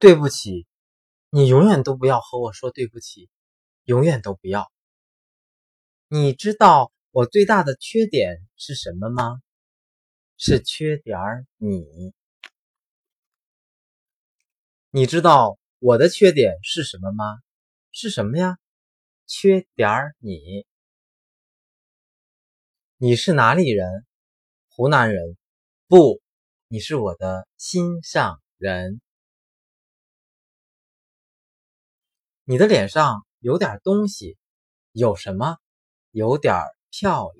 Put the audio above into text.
对不起，你永远都不要和我说对不起，永远都不要。你知道我最大的缺点是什么吗？是缺点儿你。你知道我的缺点是什么吗？是什么呀？缺点儿你。你是哪里人？湖南人。不，你是我的心上人。你的脸上有点东西，有什么？有点漂亮。